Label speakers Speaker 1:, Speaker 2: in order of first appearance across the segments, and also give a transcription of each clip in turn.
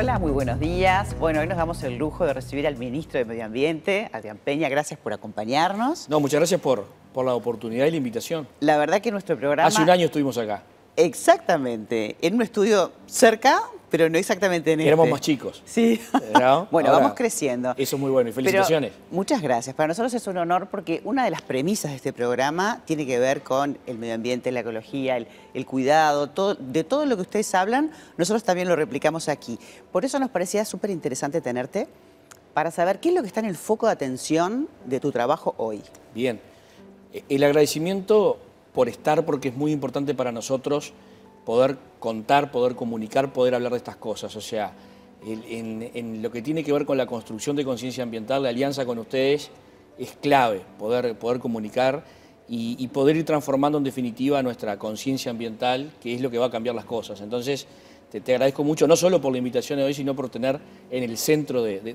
Speaker 1: Hola, muy buenos días. Bueno, hoy nos damos el lujo de recibir al ministro de Medio Ambiente, Adrián Peña. Gracias por acompañarnos.
Speaker 2: No, muchas gracias por, por la oportunidad y la invitación.
Speaker 1: La verdad que nuestro programa...
Speaker 2: Hace un año estuvimos acá.
Speaker 1: Exactamente, en un estudio cerca, pero no exactamente en
Speaker 2: Éramos
Speaker 1: este.
Speaker 2: más chicos.
Speaker 1: Sí.
Speaker 2: ¿No?
Speaker 1: bueno,
Speaker 2: Ahora,
Speaker 1: vamos creciendo.
Speaker 2: Eso es muy bueno y
Speaker 1: Pero
Speaker 2: felicitaciones.
Speaker 1: muchas gracias. Para nosotros es un honor porque una de las premisas de este programa tiene que ver con el medio ambiente, la ecología, el, el cuidado, todo, de todo lo que ustedes hablan, nosotros también lo replicamos aquí. Por eso nos parecía súper interesante tenerte para saber qué es lo que está en el foco de atención de tu trabajo hoy.
Speaker 2: Bien. Eh, El agradecimiento por estar, porque es muy importante para nosotros poder contar, poder comunicar, poder hablar de estas cosas. O sea, en, lo que tiene que ver con la construcción de conciencia ambiental, la alianza con ustedes es clave, poder, poder comunicar y poder ir transformando en definitiva nuestra conciencia ambiental, que es lo que va a cambiar las cosas. Entonces, te, te agradezco mucho, no solo por la invitación de hoy, sino por tener en el centro de,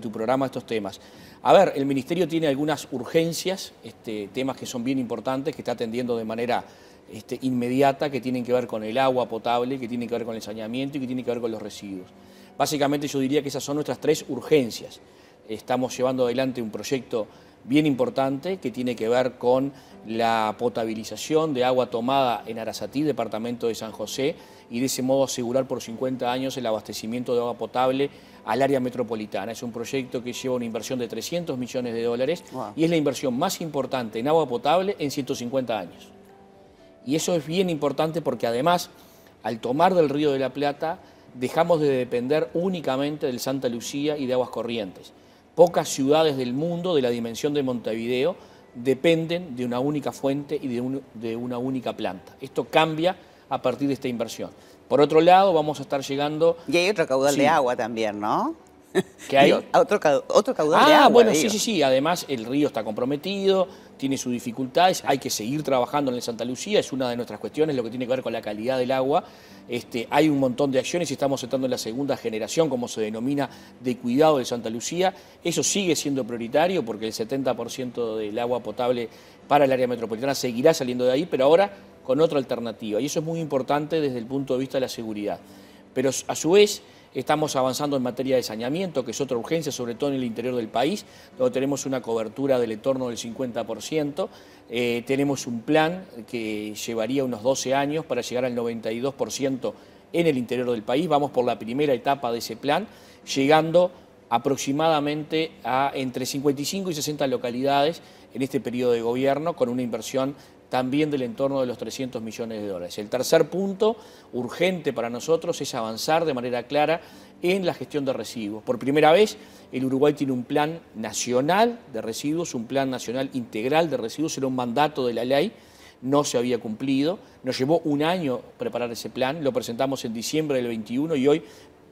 Speaker 2: tu programa estos temas. A ver, el Ministerio tiene algunas urgencias, este, temas que son bien importantes, que está atendiendo de manera este, inmediata, que tienen que ver con el agua potable, que tienen que ver con el saneamiento y que tienen que ver con los residuos. Básicamente yo diría que esas son nuestras tres urgencias. Estamos llevando adelante un proyecto bien importante que tiene que ver con la potabilización de agua tomada en Arasatí, departamento de San José, y de ese modo asegurar por 50 años el abastecimiento de agua potable al área metropolitana. Es un proyecto que lleva una inversión de 300 millones de dólares
Speaker 1: Wow.
Speaker 2: y es la inversión más importante en agua potable en 150 años. Y eso es bien importante porque además, al tomar del Río de la Plata, dejamos de depender únicamente del Santa Lucía y de aguas corrientes. Pocas ciudades del mundo de la dimensión de Montevideo dependen de una única fuente y de, un- de una única planta. Esto cambia a partir de esta inversión. Por otro lado, vamos a estar llegando...
Speaker 1: Y hay otro caudal
Speaker 2: Sí.
Speaker 1: de agua también, ¿no?
Speaker 2: ¿Qué hay?
Speaker 1: Digo, otro, otro caudal de
Speaker 2: Ah, bueno,
Speaker 1: digo.
Speaker 2: sí, sí, sí. Además, el río está comprometido, tiene sus dificultades, hay que seguir trabajando en el Santa Lucía, es una de nuestras cuestiones, lo que tiene que ver con la calidad del agua. Este, hay un montón de acciones y estamos entrando en la segunda generación, como se denomina, de cuidado de Santa Lucía. Eso sigue siendo prioritario porque el 70% del agua potable para el área metropolitana seguirá saliendo de ahí, pero ahora con otra alternativa. Y eso es muy importante desde el punto de vista de la seguridad. Pero a su vez estamos avanzando en materia de saneamiento, que es otra urgencia, sobre todo en el interior del país, donde tenemos una cobertura del entorno del 50%. Eh, tenemos un plan que llevaría unos 12 años para llegar al 92% en el interior del país. Vamos por la primera etapa de ese plan, llegando aproximadamente a entre 55 y 60 localidades en este periodo de gobierno, con una inversión también del entorno de los 300 millones de dólares. El tercer punto, urgente para nosotros, es avanzar de manera clara en la gestión de residuos. Por primera vez, el Uruguay tiene un plan nacional de residuos, un plan nacional integral de residuos, era un mandato de la ley, no se había cumplido. Nos llevó un año preparar ese plan, lo presentamos en diciembre del 21 y hoy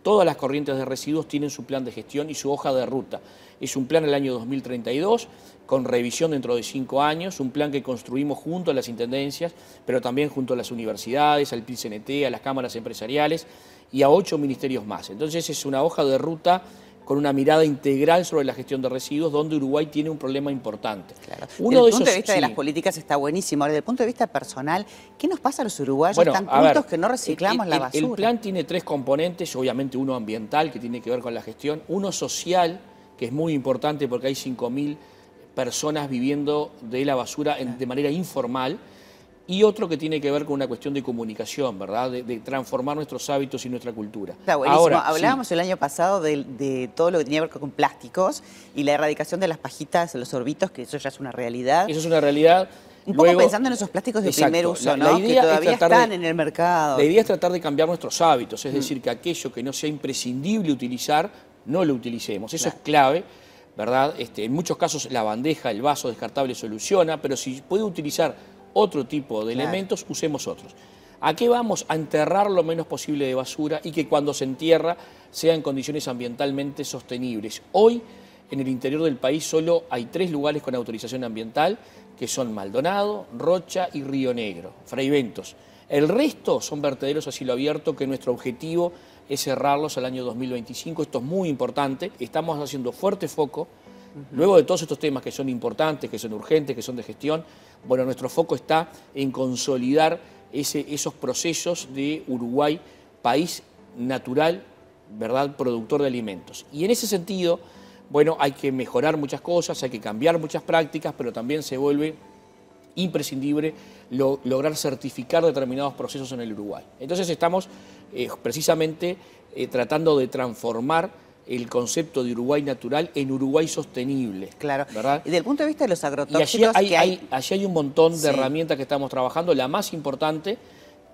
Speaker 2: todas las corrientes de residuos tienen su plan de gestión y su hoja de ruta. Es un plan el año 2032, con revisión dentro de cinco años, un plan que construimos junto a las intendencias, pero también junto a las universidades, al PICNT, a las cámaras empresariales y a ocho ministerios más. Entonces es una hoja de ruta con una mirada integral sobre la gestión de residuos, donde Uruguay tiene un problema importante.
Speaker 1: Claro.
Speaker 2: Uno
Speaker 1: desde el
Speaker 2: de
Speaker 1: punto de vista de las políticas está buenísimo. Ahora, desde el punto de vista personal, ¿qué nos pasa a los uruguayos
Speaker 2: Bueno,
Speaker 1: tan cultos que no reciclamos
Speaker 2: el-
Speaker 1: la basura?
Speaker 2: El plan tiene tres componentes, obviamente uno ambiental, que tiene que ver con la gestión, uno social, que es muy importante porque hay 5.000 personas viviendo de la basura en- de manera informal, y otro que tiene que ver con una cuestión de comunicación, ¿verdad? De, de transformar nuestros hábitos y nuestra cultura.
Speaker 1: Está buenísimo.
Speaker 2: Ahora, sí.
Speaker 1: Hablábamos el año pasado de, de todo lo que tenía que ver con plásticos y la erradicación de las pajitas, los sorbitos, que eso ya es una realidad.
Speaker 2: Eso es una realidad.
Speaker 1: Un poco pensando en esos plásticos de
Speaker 2: Exacto.
Speaker 1: primer uso,
Speaker 2: La-
Speaker 1: ¿no?
Speaker 2: la
Speaker 1: que
Speaker 2: idea es
Speaker 1: todavía
Speaker 2: tratar de-
Speaker 1: están en el mercado.
Speaker 2: La idea es tratar de cambiar nuestros hábitos,
Speaker 1: Mm.
Speaker 2: es decir, que aquello que no sea imprescindible utilizar, no lo utilicemos. Eso es clave, ¿verdad? Este, en muchos casos la bandeja, el vaso descartable soluciona, pero si puede utilizar otro tipo de
Speaker 1: Claro.
Speaker 2: elementos, usemos otros. ¿A qué vamos? A enterrar lo menos posible de basura y que cuando se entierra sea en condiciones ambientalmente sostenibles. Hoy, en el interior del país, solo hay tres lugares con autorización ambiental, que son Maldonado, Rocha y Río Negro, Fraiventos. El resto son vertederos a cielo abierto que nuestro objetivo es cerrarlos al año 2025. Esto es muy importante. Estamos haciendo fuerte foco. Luego de todos estos temas que son importantes, que son urgentes, que son de gestión, bueno, nuestro foco está en consolidar esos procesos de Uruguay, país natural, ¿verdad?, productor de alimentos. Y en ese sentido, bueno, hay que mejorar muchas cosas, hay que cambiar muchas prácticas, pero también se vuelve imprescindible lograr certificar determinados procesos en el Uruguay. Entonces estamos eh, precisamente eh, tratando de transformar el concepto de Uruguay natural en Uruguay sostenible.
Speaker 1: Claro. ¿verdad? Y desde el punto de vista de los agrotóxicos...
Speaker 2: Y allí hay, allí hay un montón de herramientas que estamos trabajando. La más importante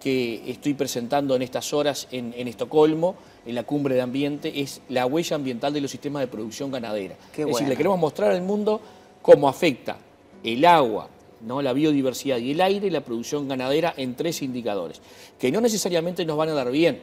Speaker 2: que estoy presentando en estas horas en, Estocolmo, en la cumbre de ambiente, es la huella ambiental de los sistemas de producción ganadera. es decir, le queremos mostrar al mundo cómo afecta el agua, ¿no? la biodiversidad y el aire la producción ganadera en tres indicadores, que no necesariamente nos van a dar bien,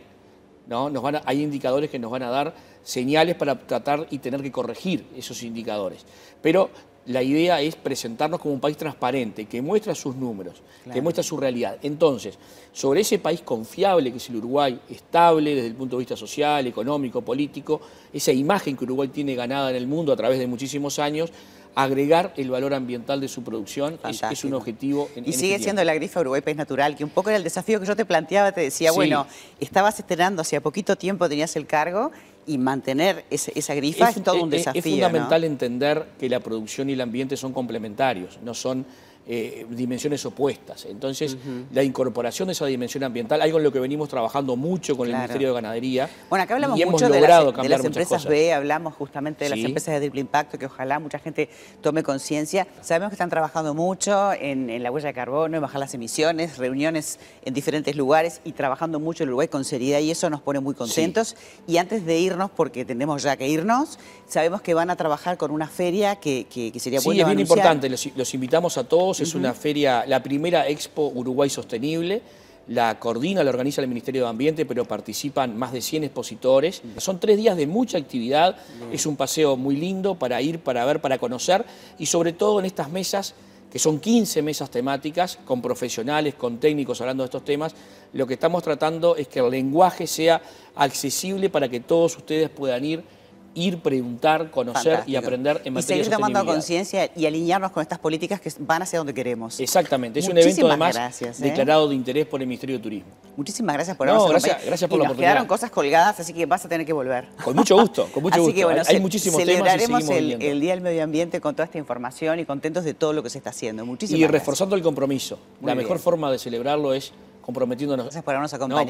Speaker 2: ¿no? Nos van hay indicadores que nos van a dar señales para tratar y tener que corregir esos indicadores. Pero la idea es presentarnos como un país transparente, que muestra sus números, que muestra su realidad. Entonces, sobre ese país confiable que es el Uruguay, estable desde el punto de vista social, económico, político, esa imagen que Uruguay tiene ganada en el mundo a través de muchísimos años, agregar el valor ambiental de su producción es, un objetivo.
Speaker 1: En, y sigue siendo la grifa Uruguay País Natural, que un poco era el desafío que yo te planteaba, te decía, bueno, estabas estrenando hacía poquito tiempo, tenías el cargo, y mantener esa grifa es, todo un desafío.
Speaker 2: Es fundamental entender que la producción y el ambiente son complementarios, no son eh, dimensiones opuestas. Entonces, la incorporación de esa dimensión ambiental, algo en lo que venimos trabajando mucho con el Ministerio de Ganadería.
Speaker 1: Bueno, acá hablamos mucho de las, empresas B, hablamos justamente de las empresas de triple impacto, que ojalá mucha gente tome conciencia. Sabemos que están trabajando mucho en, la huella de carbono, en bajar las emisiones, reuniones en diferentes lugares y trabajando mucho en Uruguay con seriedad y eso nos pone muy contentos. Y antes de irnos, porque tenemos ya que irnos, sabemos que van a trabajar con una feria que, sería
Speaker 2: bueno Sí, es bien importante, los invitamos a todos es una feria, la primera Expo Uruguay Sostenible, la coordina, la organiza el Ministerio de Ambiente, pero participan más de 100 expositores. Son tres días de mucha actividad, es un paseo muy lindo para ir, para ver, para conocer y sobre todo en estas mesas que son 15 mesas temáticas con profesionales, con técnicos hablando de estos temas, lo que estamos tratando es que el lenguaje sea accesible para que todos ustedes puedan ir ir, preguntar, conocer y aprender en materia
Speaker 1: Y seguir tomando conciencia y alinearnos con estas políticas que van hacia donde queremos.
Speaker 2: Exactamente, es un evento además ¿eh? declarado de interés por el Ministerio de Turismo.
Speaker 1: Muchísimas gracias por
Speaker 2: no, gracias, gracias por la oportunidad.
Speaker 1: quedaron cosas colgadas, así que vas a tener que volver.
Speaker 2: Con mucho gusto, con mucho gusto.
Speaker 1: Hay muchísimos celebraremos temas y el, el, Día del Medio Ambiente con toda esta información y contentos de todo lo que se está haciendo. Muchísimas
Speaker 2: Y reforzando el compromiso. la mejor forma de celebrarlo es comprometiéndonos.
Speaker 1: Gracias por habernos acompañado.